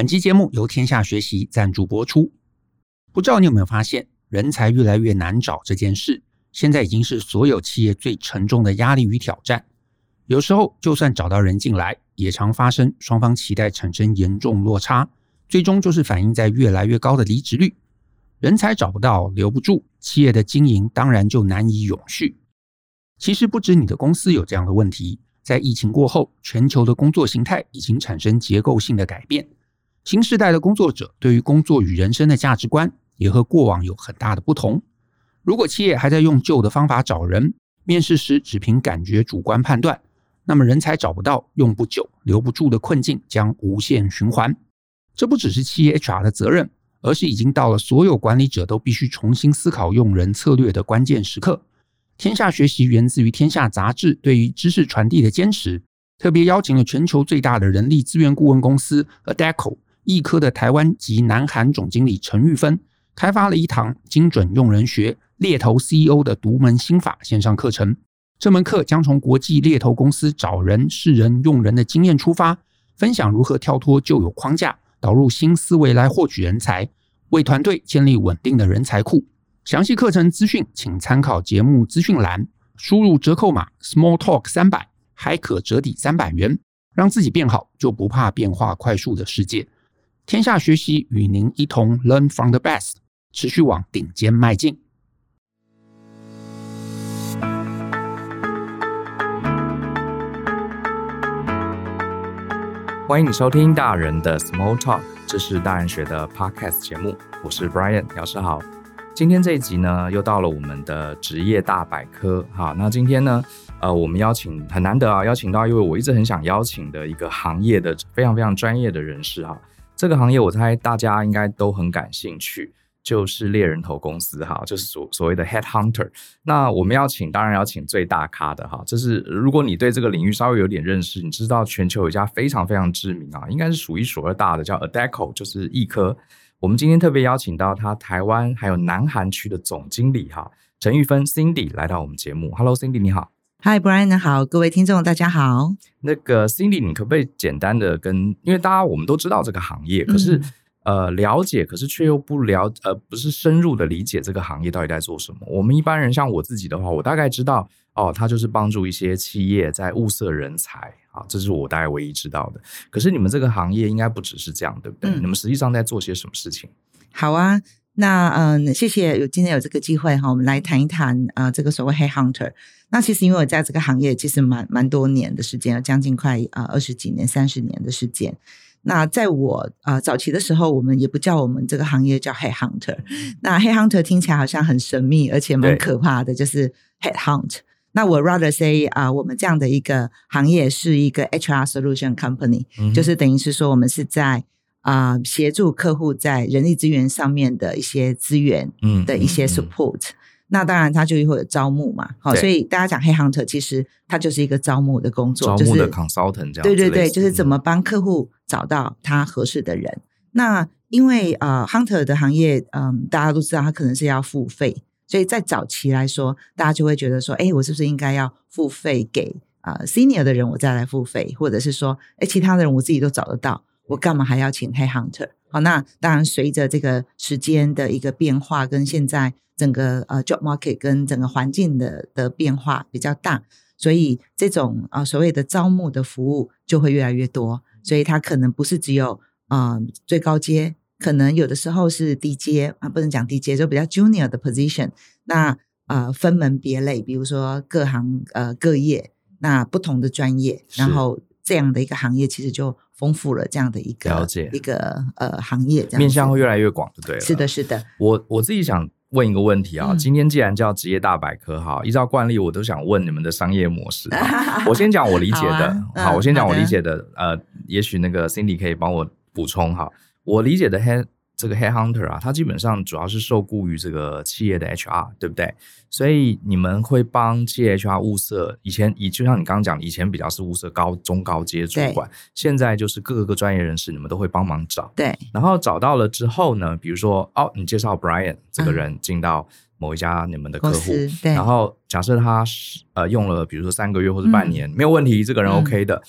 本期节目由天下学习赞助播出。不知道你有没有发现，人才越来越难找这件事，现在已经是所有企业最沉重的压力与挑战。有时候，就算找到人进来，也常发生双方期待产生严重落差，最终就是反映在越来越高的离职率。人才找不到，留不住，企业的经营当然就难以永续。其实不止你的公司有这样的问题。在疫情过后，全球的工作形态已经产生结构性的改变。新时代的工作者对于工作与人生的价值观也和过往有很大的不同。如果企业还在用旧的方法找人，面试时只凭感觉主观判断，那么人才找不到、用不久、留不住的困境将无限循环。这不只是企业 HR 的责任，而是已经到了所有管理者都必须重新思考用人策略的关键时刻。天下学习源自于天下杂志对于知识传递的坚持，特别邀请了全球最大的人力资源顾问公司 Adecco 易科的台湾及南韩总经理陈玉芬，开发了一堂精准用人学猎头 CEO 的独门心法线上课程。这门课将从国际猎头公司找人、识人、用人的经验出发，分享如何跳脱旧有框架，导入新思维来获取人才，为团队建立稳定的人才库。详细课程资讯，请参考节目资讯栏，输入折扣码 Small Talk 三百，还可折抵三百元，让自己变好，就不怕变化快速的世界。天下学习与您一同 Learn from the best，持续往顶尖迈进。欢迎你收听大人的 Small Talk，这是大人学的 Podcast 节目，我是 Brian，老师好。今天这一集呢，又到了我们的职业大百科。好，那今天呢，呃，我们邀请很难得啊，邀请到一位我一直很想邀请的一个行业的非常非常专业的人士哈。这个行业我猜大家应该都很感兴趣，就是猎人头公司哈，就是所所谓的 Head Hunter。那我们要请，当然要请最大咖的哈。这是如果你对这个领域稍微有点认识，你知道全球有一家非常非常知名啊，应该是数一数二大的，叫 Adecco，就是易科。我们今天特别邀请到他台湾还有南韩区的总经理哈陈玉芬 Cindy 来到我们节目。Hello Cindy 你好，Hi Brian 好，各位听众大家好。那个 Cindy 你可不可以简单的跟，因为大家我们都知道这个行业，可是、嗯、呃了解，可是却又不了呃不是深入的理解这个行业到底在做什么。我们一般人像我自己的话，我大概知道哦，他就是帮助一些企业在物色人才。啊，这是我大概唯一知道的。可是你们这个行业应该不只是这样，对不对？嗯、你们实际上在做些什么事情？好啊，那嗯，谢谢有今天有这个机会哈，我们来谈一谈啊、呃，这个所谓 Head Hunter。那其实因为我在这个行业其实蛮蛮多年的时间，将近快啊二十几年、三十年的时间。那在我啊、呃、早期的时候，我们也不叫我们这个行业叫 Head Hunter。那 Head Hunter 听起来好像很神秘，而且蛮可怕的，就是 Head Hunt。那我 rather say 啊、呃，我们这样的一个行业是一个 HR solution company，、嗯、就是等于是说我们是在啊、呃、协助客户在人力资源上面的一些资源嗯的一些 support、嗯。嗯嗯、那当然他就会有招募嘛，好，所以大家讲 head hunter 其实它就是一个招募的工作，招募的 consultant 这样。对对对，就是怎么帮客户找到他合适的人。嗯、那因为啊、呃、hunter 的行业，嗯、呃，大家都知道他可能是要付费。所以在早期来说，大家就会觉得说，哎，我是不是应该要付费给啊、呃、senior 的人，我再来付费，或者是说，哎，其他的人我自己都找得到，我干嘛还要请 head hunter？好，那当然随着这个时间的一个变化，跟现在整个呃 job market 跟整个环境的的变化比较大，所以这种啊、呃、所谓的招募的服务就会越来越多，所以它可能不是只有啊、呃、最高阶。可能有的时候是低阶啊，不能讲低阶，就比较 junior 的 position。那呃，分门别类，比如说各行呃各业，那不同的专业，然后这样的一个行业其实就丰富了这样的一个了解一个呃行业这样，面向会越来越广，对了。是的，是的。我我自己想问一个问题啊，嗯、今天既然叫职业大百科哈，依照惯例，我都想问你们的商业模式。我先讲我理解的，好，啊嗯、好，我先讲我理解的，的呃，也许那个 Cindy 可以帮我补充哈。我理解的 head 这个 head hunter 啊，他基本上主要是受雇于这个企业的 HR，对不对？所以你们会帮企业 HR 物色，以前以就像你刚刚讲，以前比较是物色高中高阶主管，现在就是各个个专业人士，你们都会帮忙找。对，然后找到了之后呢，比如说哦，你介绍 Brian 这个人进到某一家你们的客户，然后假设他是呃用了比如说三个月或者半年，嗯、没有问题，这个人 OK 的。嗯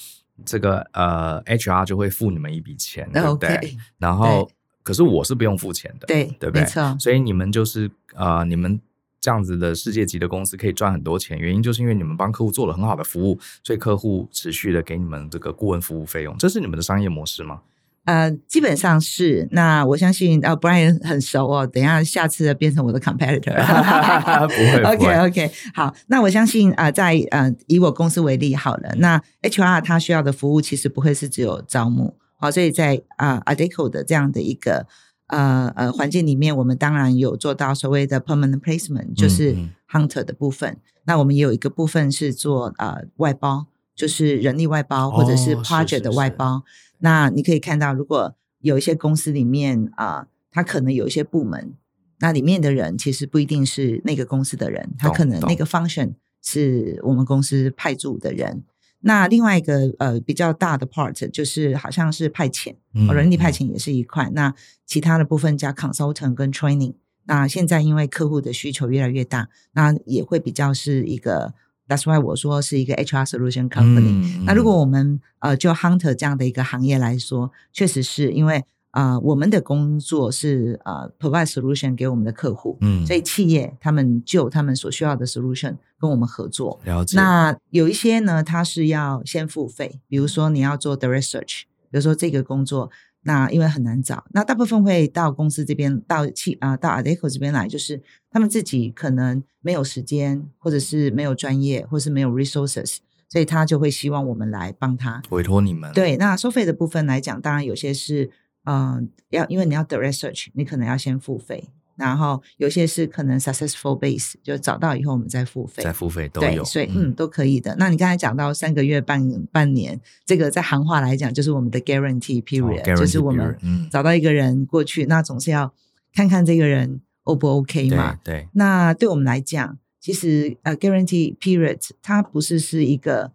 这个呃 HR 就会付你们一笔钱，对不对？然后可是我是不用付钱的，对对不对？没错。所以你们就是呃你们。这样子的世界级的公司可以赚很多钱，原因就是因为你们帮客户做了很好的服务，所以客户持续的给你们这个顾问服务费用，这是你们的商业模式吗？呃，基本上是。那我相信呃，Brian 很熟哦。等一下，下次变成我的 competitor，不会。OK OK，好。那我相信啊、呃，在呃，以我公司为例好了，那 HR 他需要的服务其实不会是只有招募，好，所以在啊、呃、Adecco 的这样的一个。呃呃，环境里面，我们当然有做到所谓的 permanent placement，就是 hunter 的部分。嗯嗯、那我们也有一个部分是做呃外包，就是人力外包或者是 project 的外包。哦、是是是，那你可以看到，如果有一些公司里面啊、呃，它可能有一些部门，那里面的人其实不一定是那个公司的人，他可能那个 function 是我们公司派驻的人。那另外一个呃比较大的 part 就是好像是派遣，嗯、人力派遣也是一块。嗯、那其他的部分加 consultant 跟 training。那现在因为客户的需求越来越大，那也会比较是一个。That's why 我说是一个 HR solution company。嗯、那如果我们呃就 hunter 这样的一个行业来说，确实是因为。啊、呃，我们的工作是呃 provide solution 给我们的客户，嗯，所以企业他们就他们所需要的 solution 跟我们合作。了解。那有一些呢，他是要先付费，比如说你要做 the research，比如说这个工作，那因为很难找，那大部分会到公司这边，到企啊、呃，到 Adecco 这边来，就是他们自己可能没有时间，或者是没有专业，或是没有 resources，所以他就会希望我们来帮他委托你们。对，那收费的部分来讲，当然有些是。嗯，要因为你要 the research，你可能要先付费，然后有些是可能 successful base，就找到以后我们再付费，再付费都有，对，所以嗯，嗯都可以的。那你刚才讲到三个月半半年，这个在行话来讲就是我们的 guarantee period，、哦、就是我们找到一个人过去，嗯、那总是要看看这个人 O 不 OK 嘛？对。对那对我们来讲，其实呃 guarantee period 它不是是一个，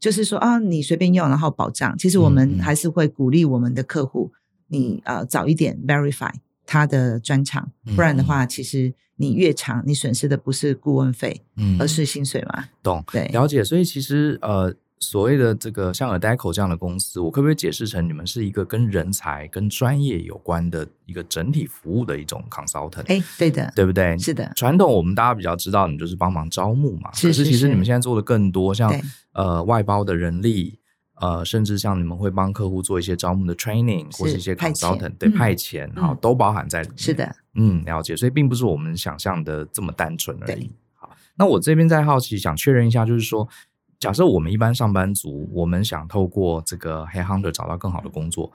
就是说啊你随便用然后保障，其实我们还是会鼓励我们的客户。你呃早一点 verify 他的专长，不然的话，嗯、其实你越长，你损失的不是顾问费，嗯，而是薪水嘛。懂，对，了解。所以其实呃，所谓的这个像 Adecco 这样的公司，我可不可以解释成你们是一个跟人才、跟专业有关的一个整体服务的一种 consultant？哎，对的，对不对？是的。传统我们大家比较知道，你就是帮忙招募嘛。是是是。可是其实你们现在做的更多，像呃外包的人力。呃，甚至像你们会帮客户做一些招募的 training，或是一些 consultant 对派遣，好，都包含在里面。是的，嗯，了解。所以并不是我们想象的这么单纯而已。好，那我这边在好奇，想确认一下，就是说，假设我们一般上班族，我们想透过这个 headhunter 找到更好的工作，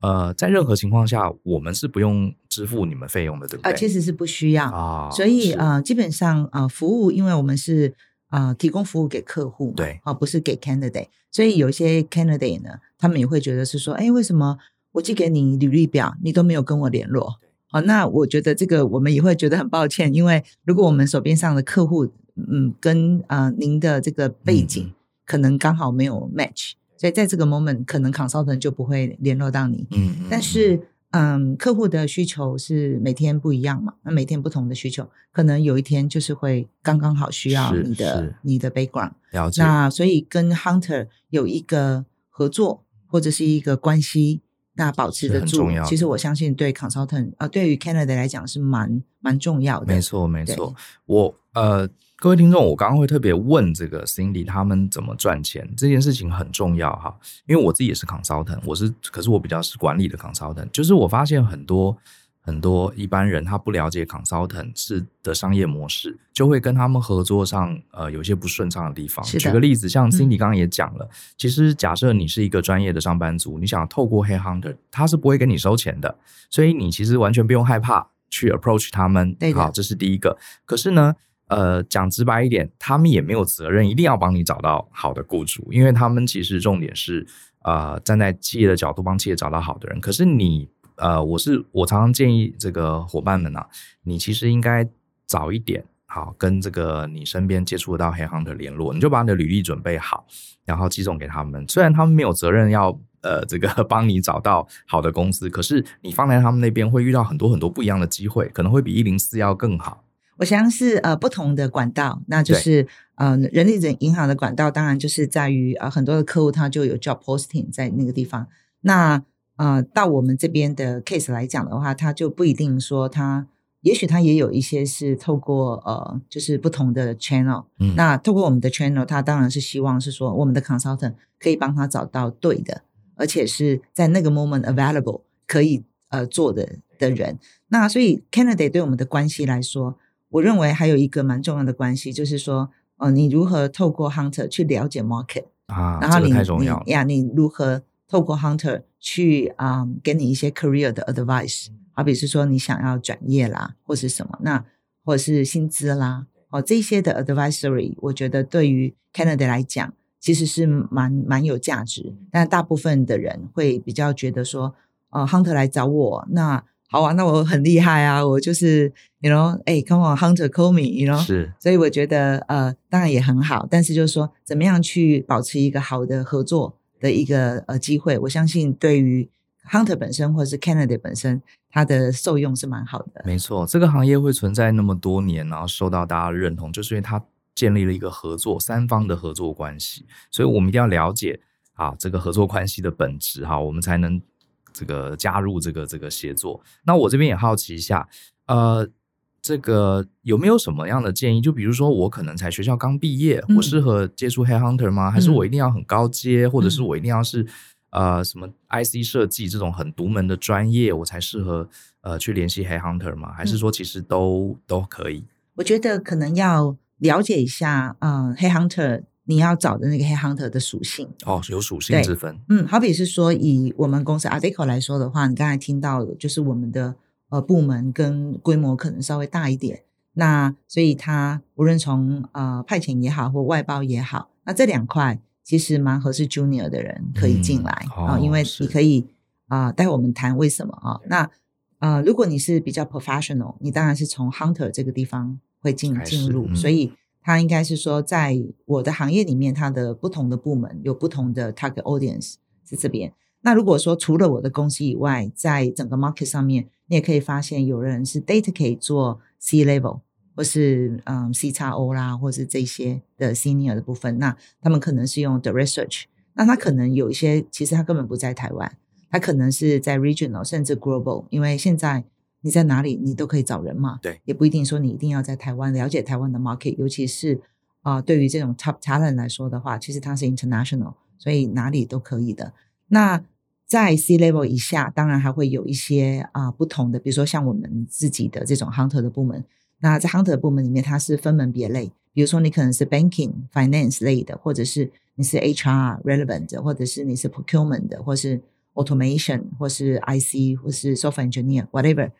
呃，在任何情况下，我们是不用支付你们费用的，对不对？呃，其实是不需要啊。所以呃，基本上呃，服务，因为我们是。啊、呃，提供服务给客户，对，啊，不是给 candidate，所以有一些 candidate 呢，他们也会觉得是说，哎，为什么我寄给你履历表，你都没有跟我联络？好那我觉得这个我们也会觉得很抱歉，因为如果我们手边上的客户，嗯，跟啊、呃、您的这个背景可能刚好没有 match，、嗯、所以在这个 moment 可能 consultant 就不会联络到你，嗯，但是。嗯，客户的需求是每天不一样嘛？那每天不同的需求，可能有一天就是会刚刚好需要你的你的 background。了解。那所以跟 hunter 有一个合作或者是一个关系，那保持得住。其实我相信对 consultant 啊、呃，对于 candidate 来讲是蛮蛮重要的。没错，没错。我呃。各位听众，我刚刚会特别问这个 Cindy 他们怎么赚钱这件事情很重要哈，因为我自己也是 consultant，我是可是我比较是管理的 consultant，就是我发现很多很多一般人他不了解 consultant 是的商业模式，就会跟他们合作上呃有些不顺畅的地方。举个例子，像 Cindy 刚刚也讲了，嗯、其实假设你是一个专业的上班族，你想透过 Headhunter，他是不会跟你收钱的，所以你其实完全不用害怕去 approach 他们。好，这是第一个。可是呢？呃，讲直白一点，他们也没有责任一定要帮你找到好的雇主，因为他们其实重点是，呃，站在企业的角度帮企业找到好的人。可是你，呃，我是我常常建议这个伙伴们啊，你其实应该早一点，好跟这个你身边接触到 headhunter 联络，你就把你的履历准备好，然后寄送给他们。虽然他们没有责任要呃这个 帮你找到好的公司，可是你放在他们那边会遇到很多很多不一样的机会，可能会比一零四要更好。我想是呃不同的管道，那就是对呃，人力人银行的管道当然就是在于呃很多的客户他就有 job posting 在那个地方。那呃到我们这边的 case 来讲的话，他就不一定说他，也许他也有一些是透过呃就是不同的 channel。嗯，那透过我们的 channel，他当然是希望是说我们的 consultant 可以帮他找到对的，而且是在那个 moment available 可以呃做的的人。那所以 candidate 对我们的关系来说，我认为还有一个蛮重要的关系，就是说。哦，你如何透过 hunter 去了解 market 啊？然后你太重要你呀，你如何透过 hunter 去啊、嗯，给你一些 career 的 advice？好比是说你想要转业啦，或是什么，那或者是薪资啦，哦，这些的 advisory，我觉得对于 candidate 来讲，其实是蛮蛮有价值。但大部分的人会比较觉得说，呃，hunter 来找我，那。好啊，那我很厉害啊！我就是，you know，哎、欸，come on，hunter call me，you know，是，所以我觉得，呃，当然也很好，但是就是说，怎么样去保持一个好的合作的一个呃机会，我相信对于 hunter 本身或者是 candidate 本身，它的受用是蛮好的。没错，这个行业会存在那么多年，然后受到大家的认同，就是因为它建立了一个合作三方的合作关系，所以我们一定要了解啊这个合作关系的本质哈，我们才能。这个加入这个这个协作，那我这边也好奇一下，呃，这个有没有什么样的建议？就比如说，我可能才学校刚毕业，嗯、我适合接触 Headhunter 吗？还是我一定要很高阶，嗯、或者是我一定要是呃什么 IC 设计这种很独门的专业，我才适合呃去联系 Headhunter 吗？还是说其实都、嗯、都可以？我觉得可能要了解一下，嗯、呃，Headhunter。你要找的那个 headhunter 的属性哦，有属性之分。嗯，好比是说，以我们公司 Article 来说的话，你刚才听到的就是我们的呃部门跟规模可能稍微大一点，那所以它无论从呃派遣也好或外包也好，那这两块其实蛮合适 junior 的人可以进来啊、嗯哦呃，因为你可以啊、呃，待会我们谈为什么啊、呃。那呃，如果你是比较 professional，你当然是从 hunter 这个地方会进进入，嗯、所以。它应该是说，在我的行业里面，它的不同的部门有不同的 target audience 是这边。那如果说除了我的公司以外，在整个 market 上面，你也可以发现有人是 data 可以做 C level，或是嗯 C 叉 O 啦，或是这些的 senior 的部分。那他们可能是用 the research，那他可能有一些其实他根本不在台湾，他可能是在 regional 甚至 global，因为现在。你在哪里，你都可以找人嘛。对，也不一定说你一定要在台湾了解台湾的 market，尤其是啊、呃，对于这种 top talent 来说的话，其实它是 international，所以哪里都可以的。那在 C level 以下，当然还会有一些啊、呃、不同的，比如说像我们自己的这种 hunter 的部门。那在 hunter 的部门里面，它是分门别类，比如说你可能是 banking finance 类的，或者是你是 HR relevant，或者是你是 procurement 的，或是 automation，或是 IC，或是 software engineer，whatever。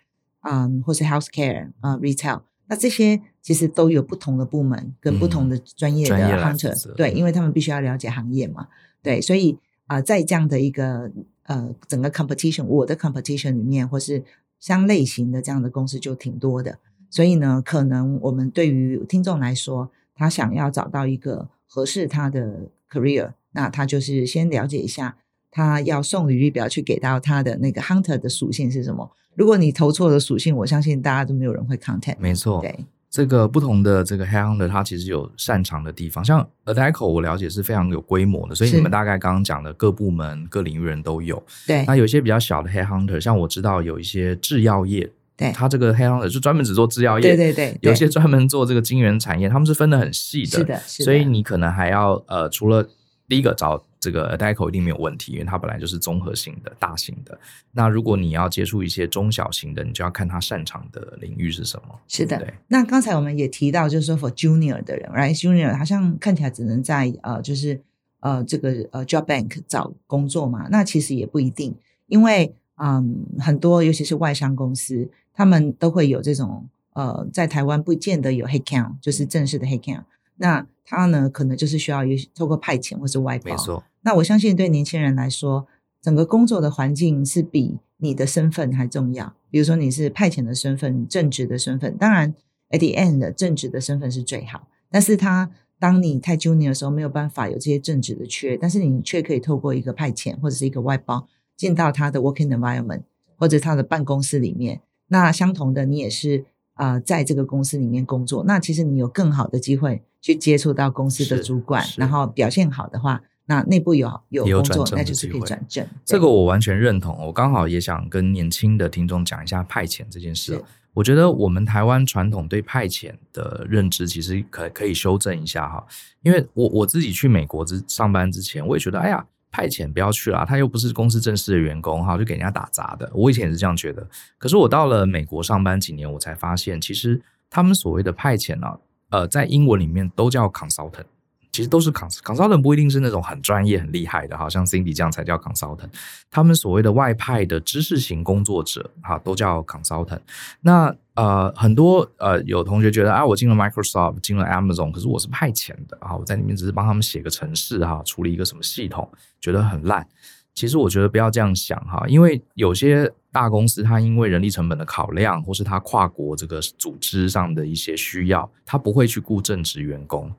嗯，或是 healthcare 啊、uh, retail，那这些其实都有不同的部门跟不同的专业的 hunter，、嗯、对，因为他们必须要了解行业嘛，对，所以啊、呃，在这样的一个呃整个 competition，我的 competition 里面，或是相类型的这样的公司就挺多的，所以呢，可能我们对于听众来说，他想要找到一个合适他的 career，那他就是先了解一下，他要送履历表去给到他的那个 hunter 的属性是什么。如果你投错了属性，我相信大家都没有人会 contact。没错，对这个不同的这个 headhunter，他其实有擅长的地方。像 Adecco 我了解是非常有规模的，所以你们大概刚刚讲的各部门、各领域人都有。对，那有一些比较小的 headhunter，像我知道有一些制药业，对，他这个 headhunter 就专门只做制药业。对对对，有些专门做这个晶圆产业，他们是分得很细的。是的，是的。所以你可能还要呃，除了第一个找。这个 Adecco 一定没有问题，因为它本来就是综合型的、大型的。那如果你要接触一些中小型的，你就要看他擅长的领域是什么。是的，对。那刚才我们也提到，就是说 for junior 的人，right？junior 好像看起来只能在呃，就是呃这个呃 job bank 找工作嘛。那其实也不一定，因为嗯，很多尤其是外商公司，他们都会有这种呃，在台湾不见得有 headcount，就是正式的 headcount。那他呢，可能就是需要有透过派遣或是外包。没错。那我相信对年轻人来说，整个工作的环境是比你的身份还重要。比如说你是派遣的身份、正职的身份，当然 at the end 正职的身份是最好。但是他当你太 junior 的时候，没有办法有这些正职的缺，但是你却可以透过一个派遣或者是一个外包进到他的 working environment 或者他的办公室里面。那相同的，你也是。啊、呃，在这个公司里面工作，那其实你有更好的机会去接触到公司的主管，然后表现好的话，那内部有有工作，那就是可以转正。这个我完全认同。我刚好也想跟年轻的听众讲一下派遣这件事。我觉得我们台湾传统对派遣的认知，其实可可以修正一下哈。因为我我自己去美国之上班之前，我也觉得，哎呀。派遣不要去了，他又不是公司正式的员工哈，就给人家打杂的。我以前也是这样觉得，可是我到了美国上班几年，我才发现，其实他们所谓的派遣呢、啊，呃，在英文里面都叫 consultant。其实都是 cons consultant，不一定是那种很专业、很厉害的，好像 Cindy 这样才叫 consultant。他们所谓的外派的知识型工作者，哈，都叫 consultant。那呃，很多呃，有同学觉得啊，我进了 Microsoft，进了 Amazon，可是我是派遣的啊，我在里面只是帮他们写个程式哈，处理一个什么系统，觉得很烂。其实我觉得不要这样想哈，因为有些大公司它因为人力成本的考量，或是它跨国这个组织上的一些需要，它不会去雇正职员工，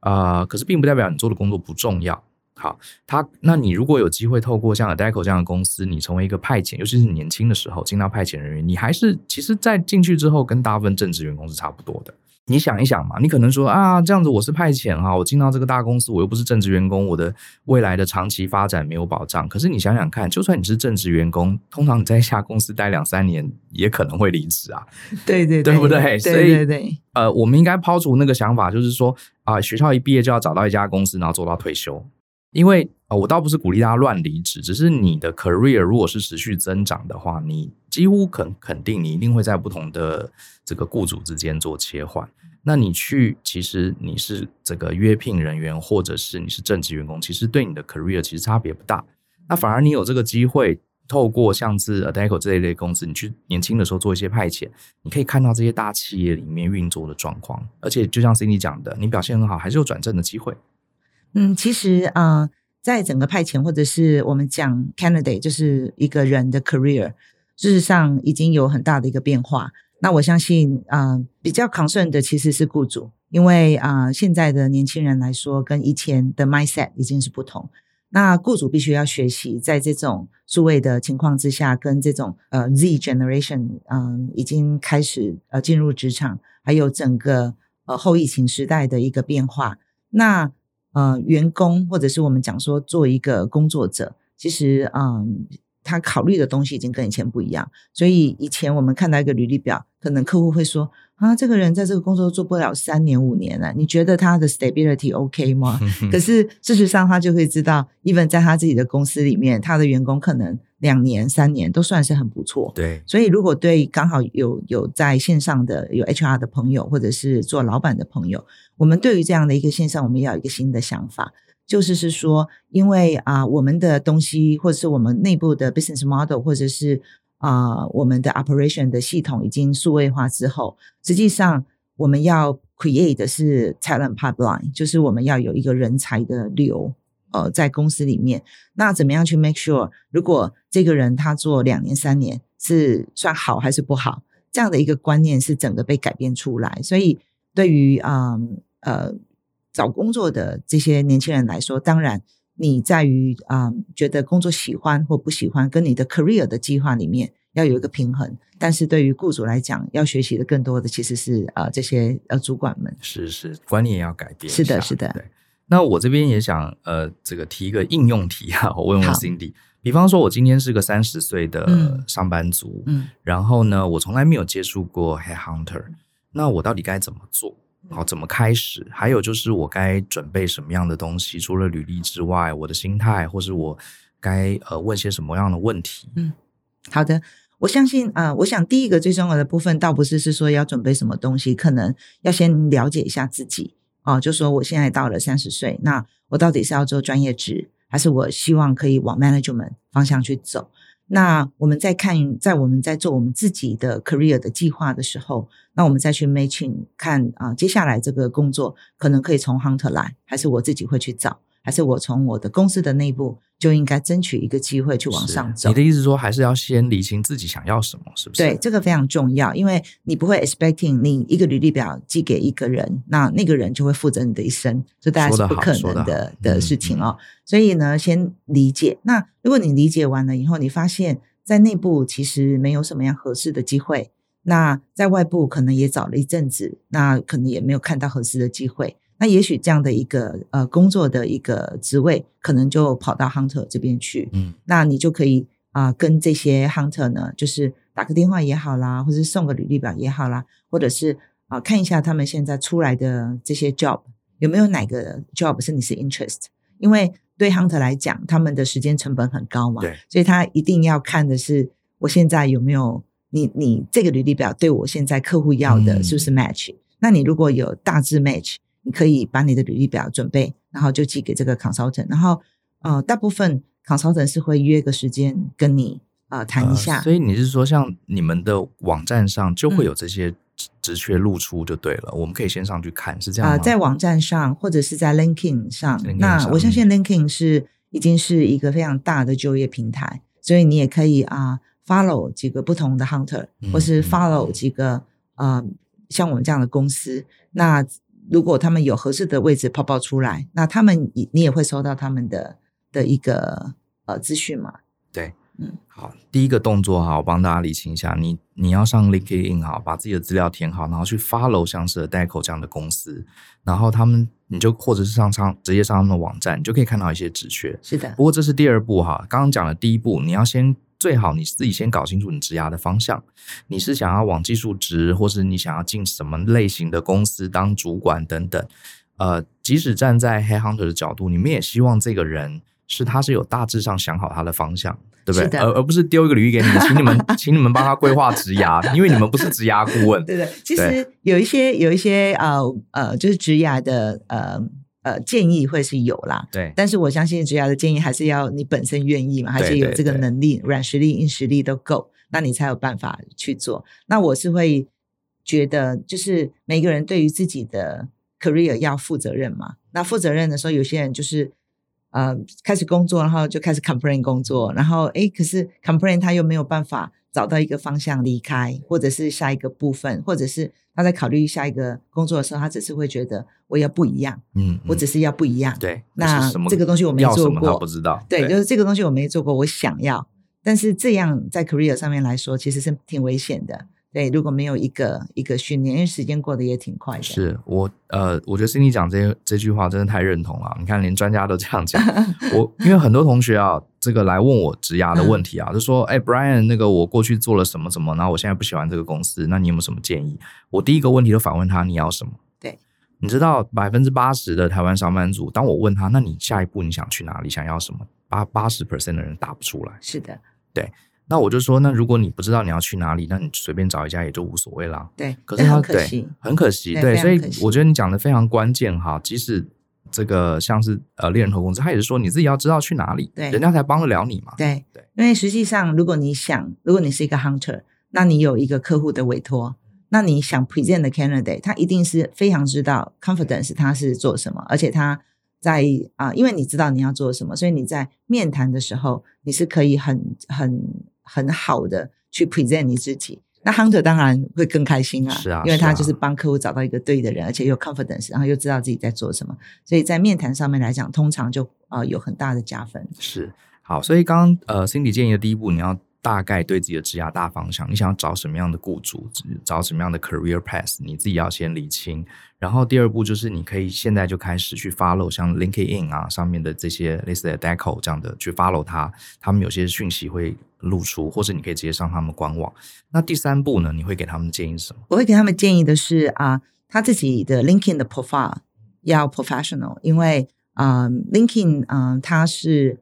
啊、可是并不代表你做的工作不重要。好，他那你如果有机会透过像 Adecco 这样的公司，你成为一个派遣，尤其是年轻的时候进到派遣人员，你还是其实，在进去之后跟大部分正职员工是差不多的。你想一想嘛，你可能说啊，这样子我是派遣哈，我进到这个大公司，我又不是正职员工，我的未来的长期发展没有保障。可是你想想看，就算你是正职员工，通常你在一家公司待两三年，也可能会离职啊。对对对，对不对？对对对。所以呃，我们应该抛除那个想法，就是说啊，学校一毕业就要找到一家公司，然后做到退休。因为啊，我倒不是鼓励大家乱离职，只是你的 career 如果是持续增长的话，你几乎肯肯定你一定会在不同的这个雇主之间做切换。那你去，其实你是这个约聘人员，或者是你是正职员工，其实对你的 career 其实差别不大。那反而你有这个机会，透过像是 Adecco 这一类公司，你去年轻的时候做一些派遣，你可以看到这些大企业里面运作的状况。而且就像 Cindy 讲的，你表现很好，还是有转正的机会。嗯，其实啊、在整个派遣或者是我们讲 candidate，就是一个人的 career，事实上已经有很大的一个变化。那我相信啊、比较 concern 的其实是雇主，因为啊、现在的年轻人来说，跟以前的 mindset 已经是不同。那雇主必须要学习，在这种数位的情况之下，跟这种呃 Z generation 嗯、已经开始呃进入职场，还有整个呃后疫情时代的一个变化。那呃，员工或者是我们讲说做一个工作者，其实嗯，他考虑的东西已经跟以前不一样。所以以前我们看到一个履历表，可能客户会说啊，这个人在这个工作做不了三年五年了，你觉得他的 stability OK 吗？可是事实上，他就会知道，even 在他自己的公司里面，他的员工可能。两年、三年都算是很不错。对，所以如果对刚好有有在线上的有 HR 的朋友，或者是做老板的朋友，我们对于这样的一个线上，我们要有一个新的想法，就是是说，因为啊、呃，我们的东西，或者是我们内部的 business model，或者是啊、我们的 operation 的系统已经数位化之后，实际上我们要 create 的是 talent pipeline，就是我们要有一个人才的流。呃，在公司里面，那怎么样去 make sure，如果这个人他做两年、三年是算好还是不好？这样的一个观念是整个被改变出来。所以，对于啊，呃找工作的这些年轻人来说，当然你在于啊、呃、觉得工作喜欢或不喜欢，跟你的 career 的计划里面要有一个平衡。但是对于雇主来讲，要学习的更多的其实是呃这些呃主管们，是是观念要改变。是的，是的。对那我这边也想呃，这个提一个应用题啊，我问问 Cindy。比方说，我今天是个三十岁的上班族，嗯，然后呢，我从来没有接触过 Headhunter，那我到底该怎么做？好，怎么开始？还有就是我该准备什么样的东西？除了履历之外，我的心态，或是我该呃问些什么样的问题？嗯，好的，我相信啊、呃，我想第一个最重要的部分，倒不是是说要准备什么东西，可能要先了解一下自己。哦，就说我现在到了三十岁，那我到底是要做专业职，还是我希望可以往 management 方向去走？那我们在看，在我们在做我们自己的 career 的计划的时候，那我们再去 matching 看啊，接下来这个工作可能可以从 hunter 来，还是我自己会去找？还是我从我的公司的内部就应该争取一个机会去往上走？你的意思是说，还是要先理清自己想要什么，是不是？对，这个非常重要，因为你不会 expecting 你一个履历表寄给一个人，那那个人就会负责你的一生，这大概是不可能的的事情哦。所以呢，先理解。那如果你理解完了以后，你发现在内部其实没有什么样合适的机会，那在外部可能也找了一阵子，那可能也没有看到合适的机会。那也许这样的一个呃工作的一个职位，可能就跑到 hunter 这边去。嗯，那你就可以啊、呃、跟这些 hunter 呢，就是打个电话也好啦，或者送个履历表也好啦，或者是啊、呃、看一下他们现在出来的这些 job 有没有哪个 job 是你是 interest，因为对 hunter 来讲，他们的时间成本很高嘛，对，所以他一定要看的是我现在有没有。你你这个履历表对我现在客户要的是不是 match？、嗯、那你如果有大致 match，你可以把你的履历表准备，然后就寄给这个 consultant，然后呃，大部分 consultant 是会约个时间跟你呃谈一下、呃。所以你是说，像你们的网站上就会有这些职缺露出就对了，嗯、我们可以先上去看，是这样吗？呃，在网站上或者是在 LinkedIn 上，上那我相信 LinkedIn 是已经是一个非常大的就业平台，所以你也可以啊。呃 follow 几个不同的 hunter，或是 follow 几个、嗯、呃像我们这样的公司。那如果他们有合适的位置泡泡出来，那他们你你也会收到他们的的一个呃资讯嘛？对，嗯，好，第一个动作哈，我帮大家理清一下，你你要上 LinkedIn 哈，把自己的资料填好，然后去 follow 像是 Adecco 这样的公司，然后他们你就或者是上上直接上他们的网站，你就可以看到一些职缺。是的，不过这是第二步哈，刚刚讲的第一步，你要先。最好你自己先搞清楚你职涯的方向，你是想要往技术职，或是你想要进什么类型的公司当主管等等。呃，即使站在 headhunter 的角度，你们也希望这个人是他是有大致上想好他的方向，对不对？而而不是丢一个履历给你们，请你们 请你们帮他规划职涯，因为你们不是职涯顾问。对对，其实有一些有一些呃呃，就是职涯的呃。呃，建议会是有啦，对，但是我相信职涯的建议还是要你本身愿意嘛，还是有这个能力，软实力、硬实力都够，那你才有办法去做。那我是会觉得，就是每个人对于自己的 career 要负责任嘛。那负责任的时候，有些人就是呃开始工作，然后就开始 complain 工作，然后诶，可是 complain 他又没有办法。找到一个方向离开，或者是下一个部分，或者是他在考虑下一个工作的时候，他只是会觉得我要不一样，嗯，嗯，我只是要不一样，对。那这个东西我没做过，不知道，对，对，就是这个东西我没做过，我想要，但是这样在 career 上面来说，其实是挺危险的。对，如果没有一个一个训练，因为时间过得也挺快的。是我呃，我觉得 Cindy 讲这这句话真的太认同了。你看，连专家都这样讲。我因为很多同学啊，这个来问我职涯的问题啊，嗯、就说：“哎，Brian，那个我过去做了什么什么，然后我现在不喜欢这个公司，那你有没有什么建议？”我第一个问题就反问他：“你要什么？”对，你知道百分之八十的台湾上班族，当我问他：“那你下一步你想去哪里？想要什么？”八八十 percent 的人答不出来。是的，对。那我就说，那如果你不知道你要去哪里，那你随便找一家也就无所谓啦。对，可是他很可惜，对，很可惜，对，所以我觉得你讲的非常关键哈。即使这个像是呃猎人头公司，他也是说你自己要知道去哪里，对，人家才帮得了你嘛。对对，因为实际上，如果你想，如果你是一个 hunter，那你有一个客户的委托，那你想 present 的 candidate，他一定是非常知道 confidence 他是做什么，而且他在啊、呃，因为你知道你要做什么，所以你在面谈的时候，你是可以很很。很好的去 present 你自己，那 hunter 当然会更开心啊，是啊，因为他就是帮客户找到一个对的人，啊、而且有 confidence，然后又知道自己在做什么，所以在面谈上面来讲，通常就啊、呃、有很大的加分。是，好，所以刚刚呃 Cindy 建议的第一步，你要。大概对自己的职涯大方向，你想要找什么样的雇主，找什么样的 career path，你自己要先理清。然后第二步就是，你可以现在就开始去 follow 像 LinkedIn 啊上面的这些类似的 Deco 这样的去 follow 他，他们有些讯息会露出，或者你可以直接上他们官网。那第三步呢，你会给他们建议什么？我会给他们建议的是啊，他自己的 LinkedIn 的 profile 要 professional，因为啊 LinkedIn 嗯，它是。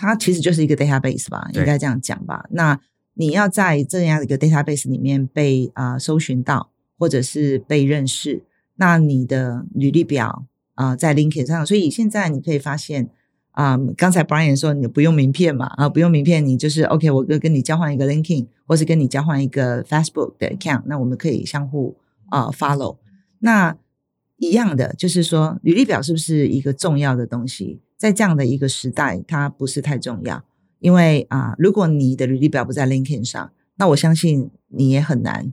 它其实就是一个 database 吧，应该这样讲吧。那你要在这样的一个 database 里面被啊、呃、搜寻到，或者是被认识，那你的履历表啊、呃、在 LinkedIn 上。所以现在你可以发现啊、呃，刚才 Brian 说你不用名片嘛，啊不用名片，你就是 OK，我跟跟你交换一个 LinkedIn，或是跟你交换一个 Facebook 的 account，那我们可以相互啊、呃、follow。那一样的就是说，履历表是不是一个重要的东西？在这样的一个时代，它不是太重要，因为啊，如果你的履历表不在 LinkedIn 上，那我相信你也很难，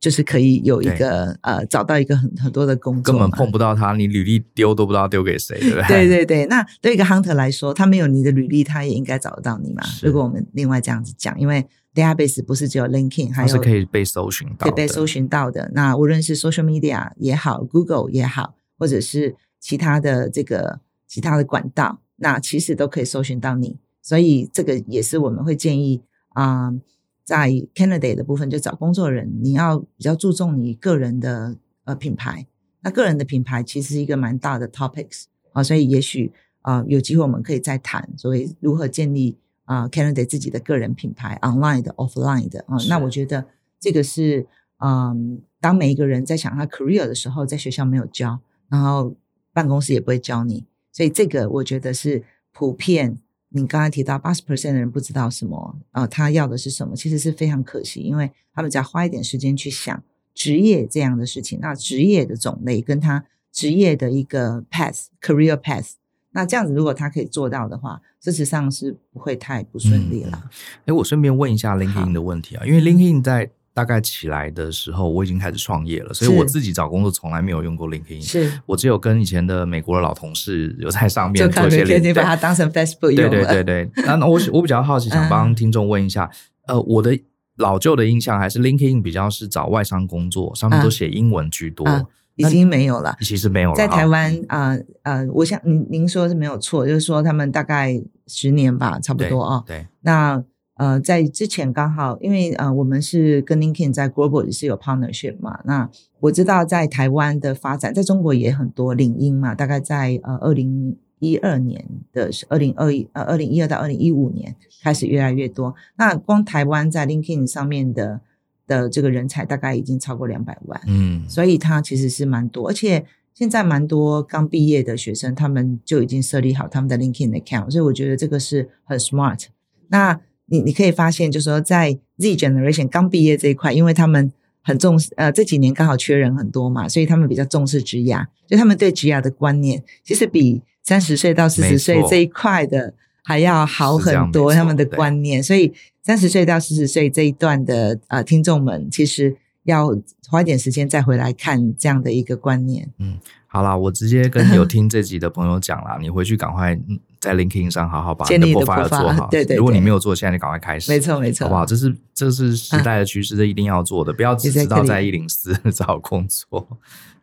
就是可以有一个呃找到一个很很多的工作，根本碰不到他，你履历丢都不知道丢给谁，对不对？对对对，那对一个 Hunter 来说，他没有你的履历，他也应该找得到你嘛。如果我们另外这样子讲，因为 database 不是只有 LinkedIn，还有是可以被搜寻到，可以被搜寻到的。那无论是 social media 也好，Google 也好，或者是其他的这个其他的管道，那其实都可以搜寻到你。所以这个也是我们会建议啊、呃，在 candidate 的部分就找工作人，你要比较注重你个人的呃品牌。那个人的品牌其实是一个蛮大的 topics 啊，所以也许啊、呃、有机会我们可以再谈，所以如何建立啊、呃、candidate 自己的个人品牌，online 的、offline 的啊。那我觉得这个是嗯，当每一个人在想他 career 的时候，在学校没有教，然后办公室也不会教你，所以这个我觉得是普遍。你刚才提到八十 percent 的人不知道什么啊、呃，他要的是什么，其实是非常可惜，因为他们只要花一点时间去想。职业这样的事情，那职业的种类跟他职业的一个 path career path，那这样子如果他可以做到的话，事实上是不会太不顺利了。哎、嗯，我顺便问一下 LinkedIn 的问题啊，因为 LinkedIn 在大概起来的时候，我已经开始创业了，所以我自己找工作从来没有用过 LinkedIn，是我只有跟以前的美国的老同事有在上面做一些连接，你把它当成 Facebook 用。对对对对，那我我比较好奇，想帮听众问一下，嗯、呃，我的。老旧的印象还是 LinkedIn 比较是找外商工作，上面都写英文居多，啊啊，已经没有了。其实没有了。在台湾啊，呃，呃，我想您您说是没有错，就是说他们大概十年吧，差不多啊。对。那呃，在之前刚好，因为呃，我们是跟 LinkedIn 在 Global 也是有 partnership 嘛。那我知道在台湾的发展，在中国也很多领英嘛，大概在呃二零。一二年的是二零二一呃二零一二到二零一五年开始越来越多。那光台湾在 LinkedIn 上面的的这个人才大概已经超过两百万，嗯，所以它其实是蛮多，而且现在蛮多刚毕业的学生，他们就已经设立好他们的 LinkedIn account，所以我觉得这个是很 smart。那你你可以发现，就是说在 Z generation 刚毕业这一块，因为他们很重视，呃，这几年刚好缺人很多嘛，所以他们比较重视职涯，所以他们对职涯的观念其实比三十岁到四十岁这一块的还要好很多，他们的观念。所以三十岁到四十岁这一段的呃听众们，其实要花一点时间再回来看这样的一个观念。嗯，好啦，我直接跟有听这集的朋友讲啦，你回去赶快在 LinkedIn 上好好把你的 profile 做好。对，对对，如果你没有做，现在就赶快开始。没错没错，好不好？这是这是时代的趋势，这一定要做的，不要只知道在一零四 找工作。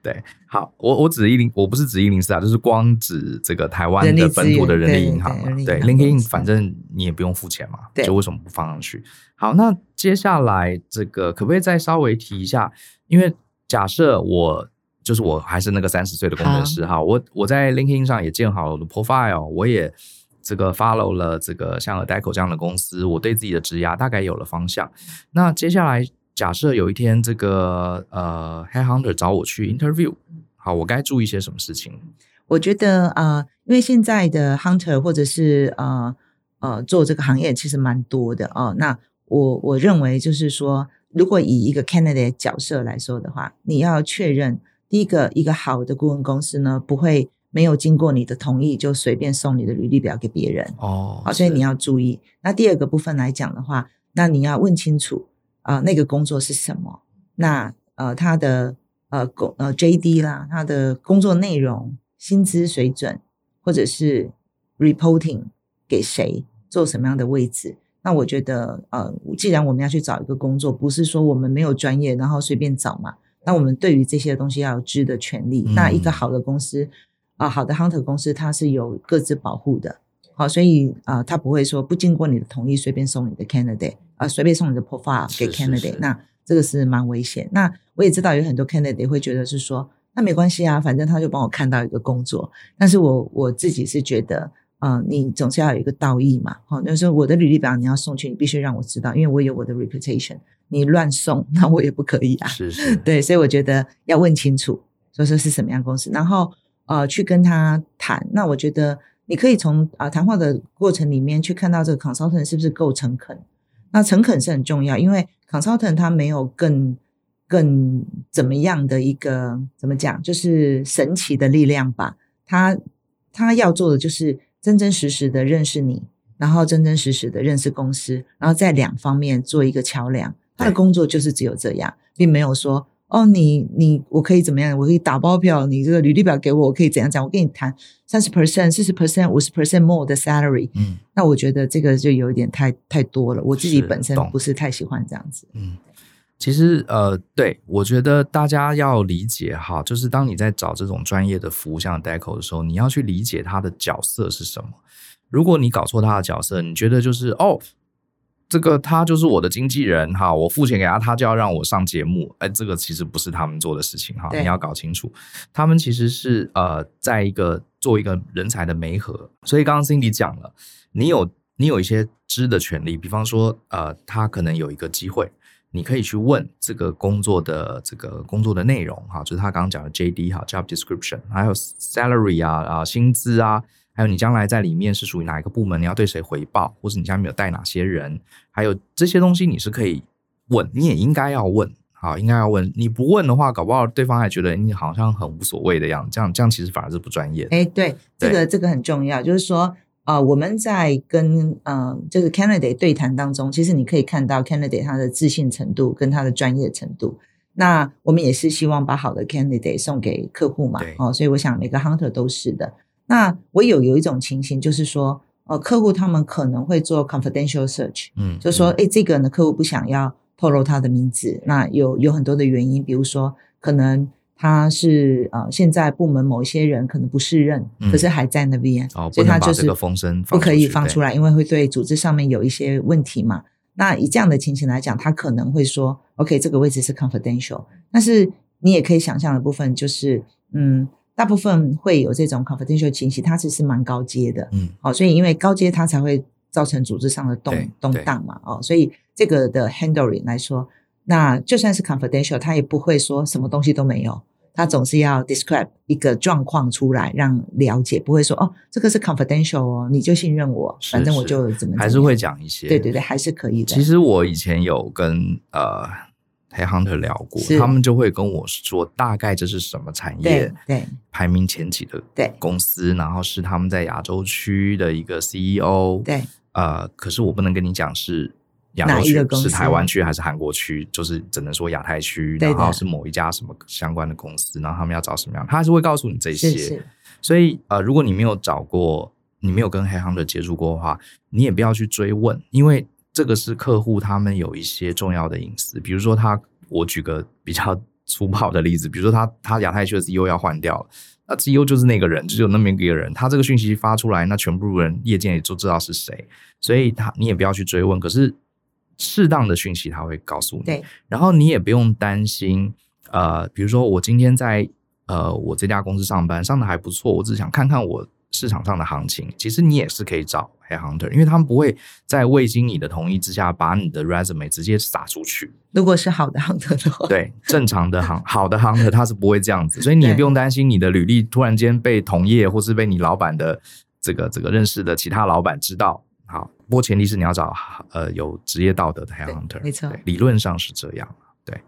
对，好，我我指一零，我不是指一零四啊，就是光指这个台湾的本土的人力银行嘛。对，对，LinkedIn 反正你也不用付钱嘛，对，就为什么不放上去？好，那接下来这个可不可以再稍微提一下？因为假设我就是我还是那个三十岁的工程师哈，我我在 LinkedIn 上也建好了我的 profile，我也这个 follow 了这个像 Adecco 这样的公司，我对自己的职涯大概有了方向。那接下来。假设有一天这个呃，headhunter 找我去 interview，好，我该注意些什么事情？我觉得呃，因为现在的 hunter 或者是呃呃做这个行业其实蛮多的哦。那我我认为就是说，如果以一个 candidate 角色来说的话，你要确认第一个，一个好的顾问公司呢，不会没有经过你的同意就随便送你的履历表给别人哦。好，所以你要注意。那第二个部分来讲的话，那你要问清楚。啊、呃，那个工作是什么？那呃，他的呃工呃 JD 啦，他的工作内容、薪资水准，或者是 reporting 给谁做什么样的位置？那我觉得呃，既然我们要去找一个工作，不是说我们没有专业，然后随便找嘛。那我们对于这些东西要有知的权利。嗯、那一个好的公司啊、呃，好的 hunter 公司，它是有各自保护的。好，所以啊、呃，他不会说不经过你的同意随便送你的 candidate。啊，随便送你的 profile 给 candidate，是是是，那这个是蛮危险。那我也知道有很多 candidate 会觉得是说，那没关系啊，反正他就帮我看到一个工作。但是我我自己是觉得，呃，你总是要有一个道义嘛。好，那时候我的履历表你要送去，你必须让我知道，因为我有我的 reputation。你乱送，那我也不可以啊。是是，对，所以我觉得要问清楚，说说是什么样公司，然后呃去跟他谈。那我觉得你可以从啊、呃、谈话的过程里面去看到这个 consultant 是不是够诚恳。那诚恳是很重要，因为 consultant 他没有更更怎么样的一个怎么讲，就是神奇的力量吧。他他要做的就是真真实实的认识你，然后真真实实的认识公司，然后在两方面做一个桥梁。他的工作就是只有这样，并没有说哦，你你我可以怎么样？我可以打包票，你这个履历表给我，我可以怎样讲？我跟你谈三十 percent、四十 percent、五十 percent more 的 salary。嗯，那我觉得这个就有一点太太多了。我自己本身不是太喜欢这样子。嗯，其实呃，对，我觉得大家要理解哈，就是当你在找这种专业的服务，像 Deco 的时候，你要去理解他的角色是什么。如果你搞错他的角色，你觉得就是哦。这个他就是我的经纪人哈，我付钱给他，他就要让我上节目。哎，这个其实不是他们做的事情哈，你要搞清楚，他们其实是呃，在一个做一个人才的媒合。所以刚刚 Cindy 讲了，你有你有一些知的权利，比方说呃，他可能有一个机会，你可以去问这个工作的这个工作的内容哈，就是他刚刚讲的 JD 哈，job description，还有 salary 啊啊薪资啊。还有你将来在里面是属于哪一个部门？你要对谁回报？或者你家里面有带哪些人？还有这些东西你是可以问，你也应该要问。好，应该要问。你不问的话，搞不好对方还觉得你好像很无所谓的样子。这样这样其实反而是不专业。哎，对，这个这个很重要。就是说，呃，我们在跟呃就是 candidate 对谈当中，其实你可以看到 candidate 他的自信程度跟他的专业程度。那我们也是希望把好的 candidate 送给客户嘛。哦，所以我想每个 hunter 都是的。那我有有一种情形，就是说，呃，客户他们可能会做 confidential search，嗯，就是说，哎，这个呢，客户不想要透露他的名字，那有有很多的原因，比如说，可能他是呃，现在部门某一些人可能不适任，嗯、可是还在那边，哦，所以他就是不可以放出来，因为会对组织上面有一些问题嘛。那以这样的情形来讲，他可能会说，OK，这个位置是 confidential，但是你也可以想象的部分就是，嗯。大部分会有这种 confidential 情形，它其实是蛮高阶的，嗯，好，所以因为高阶它才会造成组织上的动动荡嘛，哦，所以这个的 handling 来说，那就算是 confidential，他也不会说什么东西都没有，他总是要 describe 一个状况出来让了解，不会说哦，这个是 confidential 哦，你就信任我，反正我就怎么，还是会讲一些，对对对，还是可以的。其实我以前有跟呃。Headhunter 聊过，他们就会跟我说，大概这是什么产业，对，排名前几的公司，然后是他们在亚洲区的一个 CEO，对，呃，可是我不能跟你讲是亚洲区，是台湾区还是韩国区，就是只能说亚太区，然后是某一家什么相关的公司，然后他们要找什么样，他还是会告诉你这些。所以，呃，如果你没有找过，你没有跟 Headhunter 接触过的话，你也不要去追问，因为。这个是客户他们有一些重要的隐私，比如说他，我举个比较 粗暴的例子，比如说他他亚太区的 CEO 要换掉了，那 CEO 就是那个人，只有那么一个人，他这个讯息发出来，那全部人业界也就知道是谁，所以他你也不要去追问，可是适当的讯息他会告诉你，对，然后你也不用担心，呃，比如说我今天在呃我这家公司上班，上的还不错，我只想看看我。市场上的行情，其实你也是可以找 headhunter，因为他们不会在未经你的同意之下把你的 resume 直接撒出去。如果是好的 hunter 的话，对，正常的行 好的 hunter 他是不会这样子，所以你也不用担心你的履历突然间被同业或是被你老板的这个这个认识的其他老板知道。好，不过前提是你要找呃有职业道德的 headhunter，没错，理论上是这样。对，